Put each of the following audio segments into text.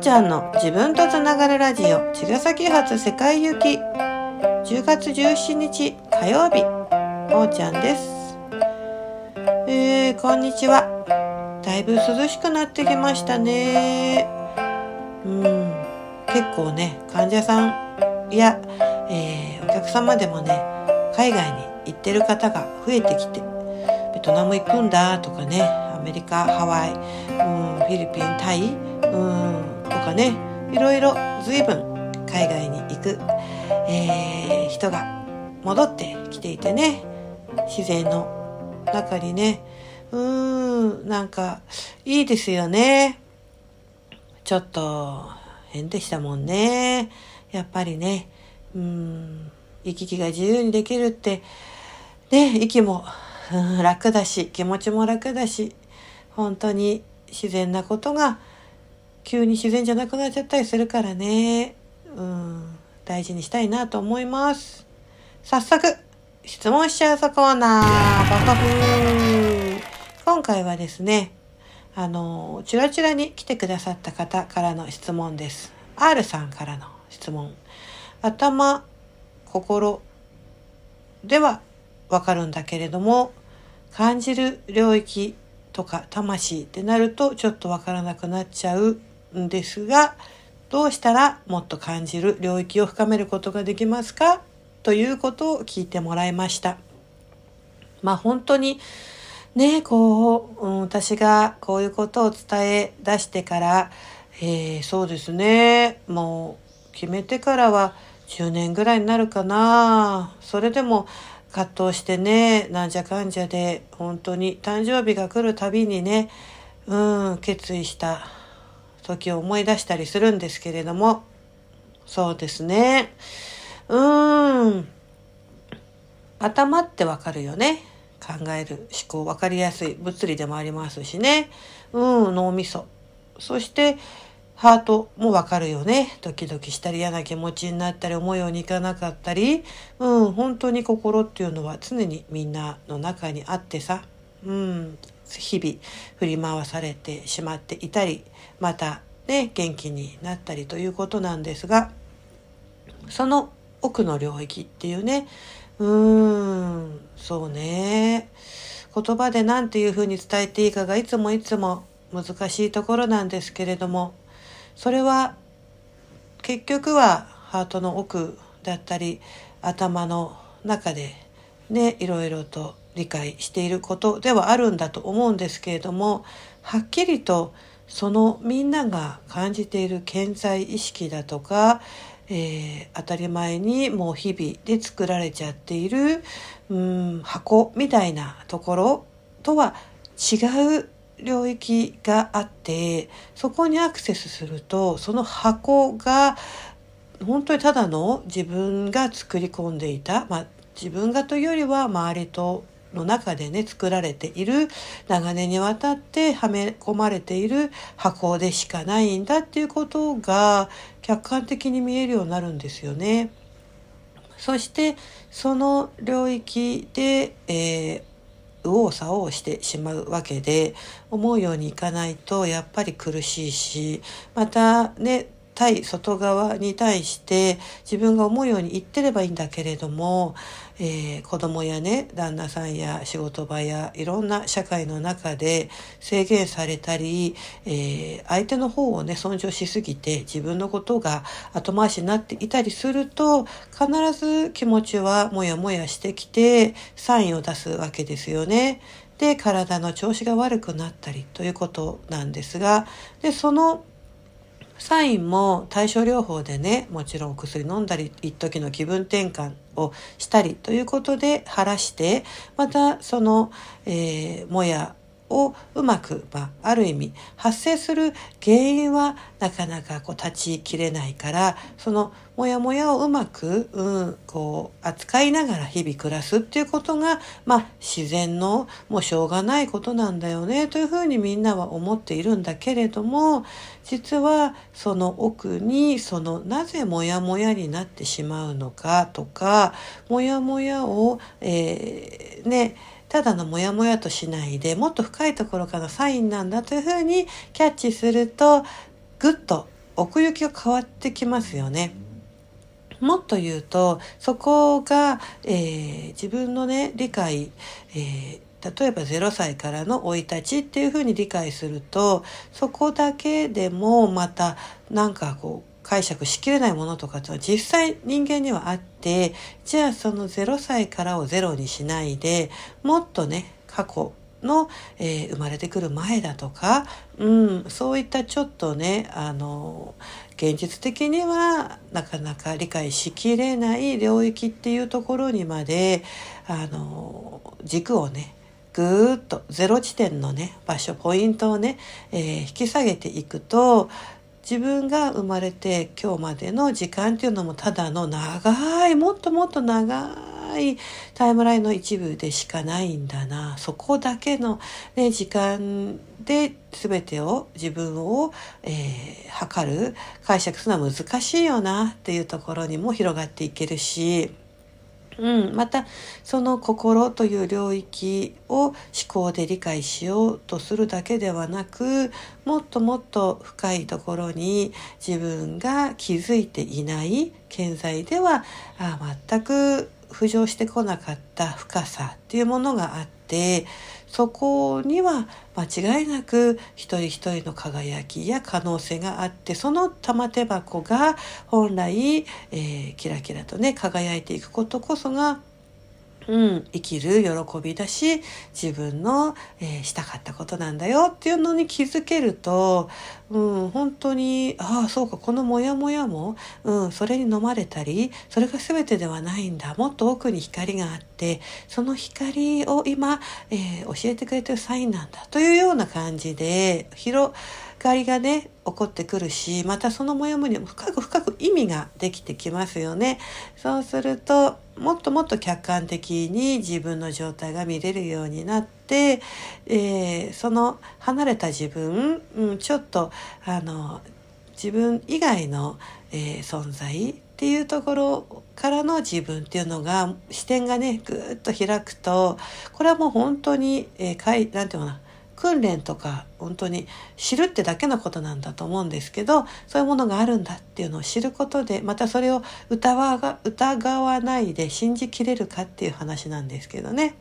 ちゃんの自分とつながるラジオ茅ヶ崎発世界行き。10月17日火曜日。おーちゃんです。えー、こんにちは。だいぶ涼しくなってきましたね。うん。結構ね患者さんや、えー、お客様でもね海外に行ってる方が増えてきてベトナム行くんだとかねアメリカハワイ、うん、フィリピンタイ、うん、かねいろいろ随分海外に行く、えー、人が戻ってきていてね自然の中にね。うんなんかいいですよね。ちょっと変でしたもんね。やっぱりねうん行き来が自由にできるってね息もうん楽だし気持ちも楽だし本当に自然なことが急に自然じゃなくなっちゃったりするからね。うん。大事にしたいなと思います。早速質問しちゃうぞコーナーバカフー。今回はですねあのチラチラに来てくださった方からの質問です。R さんからの質問。頭心ではわかるんだけれども感じる領域とか魂ってなるとちょっとわからなくなっちゃうんですがどうしたらもっと感じる領域を深めることができますかということを聞いてもらいました。まあ本当にねこう、うん、私がこういうことを伝え出してから、えー、そうですね。もう決めてからは10年ぐらいになるかな。それでも葛藤してねなんじゃかんじゃで本当に誕生日が来るたびにねうん決意した。時を思い出したりするんですけれども。そうですね。うーん。頭ってわかるよね。考える思考。分かりやすい。物理でもありますしね。うん。脳みそ。そしてハートもわかるよね。ドキドキしたり嫌な気持ちになったり思うようにいかなかったり、うん、本当に心っていうのは常にみんなの中にあってさ、うん、日々振り回されてしまっていたり、またね、元気になったりということなんですが、その奥の領域っていうね、うーん、そうね。言葉で何ていうふうに伝えていいかがいつもいつも難しいところなんですけれども、それは結局はハートの奥だったり頭の中でねいろいろと理解していることではあるんだと思うんですけれどもはっきりとそのみんなが感じている健在意識だとか、えー、当たり前にもう日々で作られちゃっているうん箱みたいなところとは違う領域があってそこにアクセスするとその箱が本当にただの自分が作り込んでいた、まあ、自分がというよりは周りとの中でね作られている長年にわたってはめ込まれている箱でしかないんだっていうことが客観的に見えるようになるんですよね。そしてその領域で、えー、右往左往してしまうわけで思うようにいかないとやっぱり苦しいしまたね対外側に対して自分が思うように言ってればいいんだけれども、えー、子供やね旦那さんや仕事場やいろんな社会の中で制限されたり、えー、相手の方をね尊重しすぎて自分のことが後回しになっていたりすると必ず気持ちはモヤモヤしてきてサインを出すわけですよね。で体の調子が悪くなったりということなんですがでそのサインも対症療法でねもちろん薬飲んだり一時の気分転換をしたりということで晴らしてまたその、えー、もやをうまく、まあ、ある意味発生する原因はなかなかこう立ちきれないからそのモヤモヤをうまく、うん、こう扱いながら日々暮らすっていうことが、まあ、自然のもうしょうがないことなんだよねというふうにみんなは思っているんだけれども実はその奥にそのなぜモヤモヤになってしまうのかとかモヤモヤを、えー、ねただのモヤモヤとしないでもっと深いところからサインなんだというふうにキャッチするとぐっと奥行きが変わってきますよね。もっと言うとそこが、えー、自分のね理解、えー、例えば0歳からの生い立ちっていうふうに理解するとそこだけでもまたなんかこう解釈しきれないものとかっていうのは実際人間にはあってじゃあその0歳からをゼロにしないでもっとね過去の、えー、生まれてくる前だとか、うん、そういったちょっとねあの現実的にはなかなか理解しきれない領域っていうところにまであの軸をねぐーっとゼロ地点のね場所ポイントをね、えー、引き下げていくと自分が生まれて今日までの時間っていうのもただの長いもっともっと長いタイムラインの一部でしかないんだな。そこだけの、ね、時間で全てを自分を、えー、測る解釈するのは難しいよなっていうところにも広がっていけるし、うん、またその心という領域を思考で理解しようとするだけではなくもっともっと深いところに自分が気づいていない健在ではあ全く浮上してこなかった深さっていうものがあってそこには間違いなく一人一人の輝きや可能性があってその玉手箱が本来、えー、キラキラとね輝いていくことこそがうん、生きる喜びだし自分の、えー、したかったことなんだよっていうのに気づけると、うん、本当にああそうかこのモヤモヤも、うん、それに飲まれたりそれが全てではないんだ。もっと奥に光があってその光を今、えー、教えてくれてるサインなんだというような感じで広がりがね起こってくるしまたそのモヤモヤも深く深く意味ができてきますよね。そうするともっともっと客観的に自分の状態が見れるようになって、えー、その離れた自分、うん、ちょっとあの自分以外の、えー、存在っていうところからの自分っていうのが視点がねぐーっと開くとこれはもう本当に、えー、かいなんていうかな訓練とか本当に知るってだけのことなんだと思うんですけどそういうものがあるんだっていうのを知ることでまたそれを疑わ疑わないで信じきれるかっていう話なんですけどね。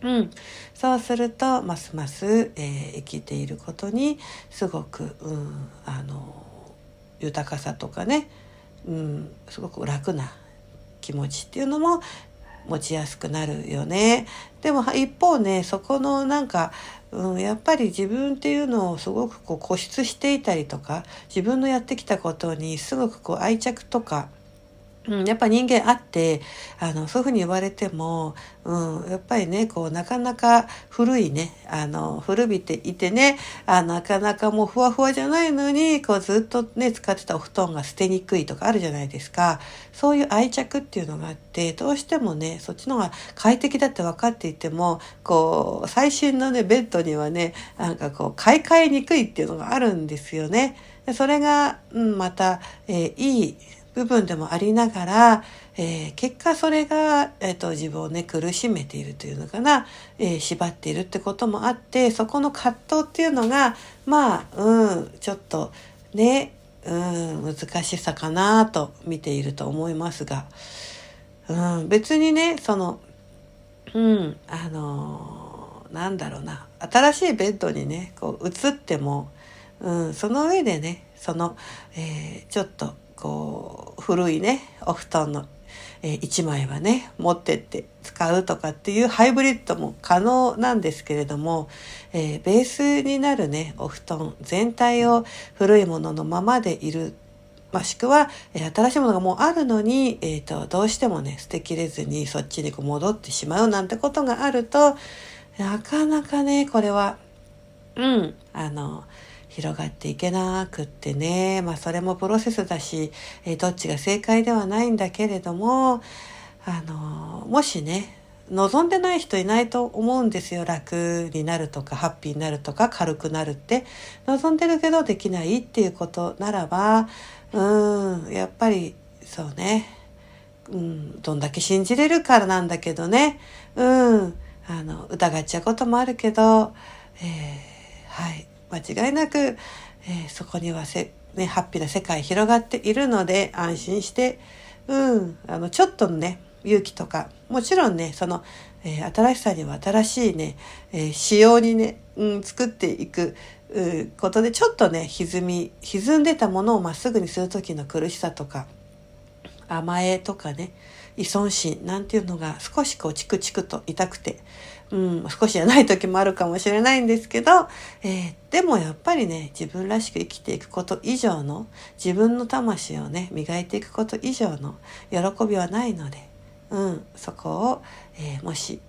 うん、そうするとますます、えー、生きていることにすごく、うん、あの豊かさとかね、うん、すごく楽な気持ちっていうのも持ちやすくなるよね。でも一方ねそこのなんかうん、やっぱり自分っていうのをすごくこう固執していたりとか自分のやってきたことにすごくこう愛着とかうん、やっぱ人間あってあのそういうふうに言われても、うん、やっぱりねこうなかなか古いねあの古びていてねあなかなかもうふわふわじゃないのにこうずっとね使ってたお布団が捨てにくいとかあるじゃないですかそういう愛着っていうのがあってどうしてもねそっちの方が快適だって分かっていてもこう最新のねベッドにはねなんかこう買い替えにくいっていうのがあるんですよね。それが、うん、また、えー、いい部分でもありながら、えー、結果それが、えーと、自分をね苦しめているというのかな、えー、縛っているってこともあってそこの葛藤っていうのがまあうんちょっとねうん難しさかなと見ていると思いますが、うん、別にねそのうんあのー、なんだろうな。新しいベッドにねこう移っても、うん、その上でねその、えー、ちょっとこう古いねお布団の、えー、1枚はね持ってって使うとかっていうハイブリッドも可能なんですけれども、えー、ベースになるねお布団全体を古いもののままでいるもしくは、え、新しいものがもうあるのに、えーと、どうしてもね捨てきれずにそっちにこう戻ってしまうなんてことがあるとなかなかねこれはうんあの広がっていけなくってね、まあそれもプロセスだし、え、どっちが正解ではないんだけれども、あの、もしね、望んでない人いないと思うんですよ。楽になるとか、ハッピーになるとか、軽くなるって。望んでるけどできないっていうことならば、うん、やっぱりそうね、うん、どんだけ信じれるからなんだけどね、うん、あの、疑っちゃうこともあるけど、えー、はい。間違いなく、えー、そこにはせね、ハッピーな世界広がっているので安心して、うん、あのちょっとのね勇気とかもちろんねその、えー、新しさには新しいね、えー、仕様にね、うん、作っていくことでちょっとね歪み歪んでたものをまっすぐにする時の苦しさとか甘えとかね依存心なんていうのが少しこうチクチクと痛くて、うん、少しじゃない時もあるかもしれないんですけど、えー、でもやっぱりね自分らしく生きていくこと以上の自分の魂をね磨いていくこと以上の喜びはないので、うん、そこを、えー、もし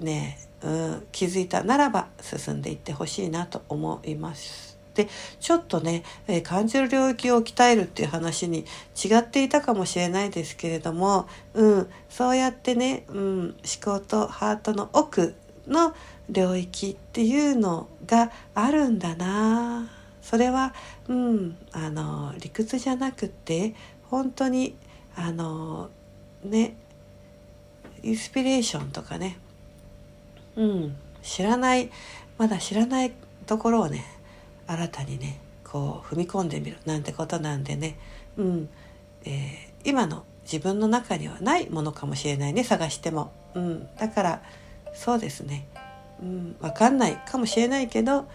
ね、うん、気づいたならば進んでいってほしいなと思います。でちょっとね、えー、感じる領域を鍛えるっていう話に違っていたかもしれないですけれども、うん、そうやってね、うん、思考とハートの奥の領域っていうのがあるんだな。それは、うん、あの理屈じゃなくて本当にあのねインスピレーションとかね、うん、知らないまだ知らないところをね新たにねこう踏み込んでみるなんてことなんでね、うん。えー、今の自分の中にはないものかもしれないね探しても、うん、だからそうですね、うん、分かんないかもしれないけど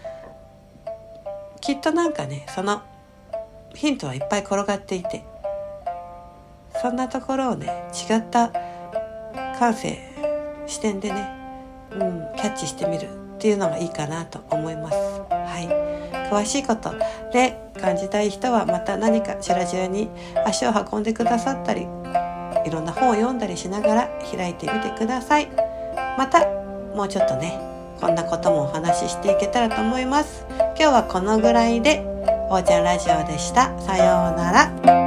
きっとなんかねそのヒントはいっぱい転がっていてそんなところをね違った感性視点でね、うん、キャッチしてみるっていうのがいいかなと思います。詳しいことで感じたい人はまた何かチラチラに足を運んでくださったりいろんな本を読んだりしながら開いてみてください。またもうちょっとねこんなこともお話ししていけたらと思います。今日はこのぐらいでおーちゃんラジオでした。さようなら。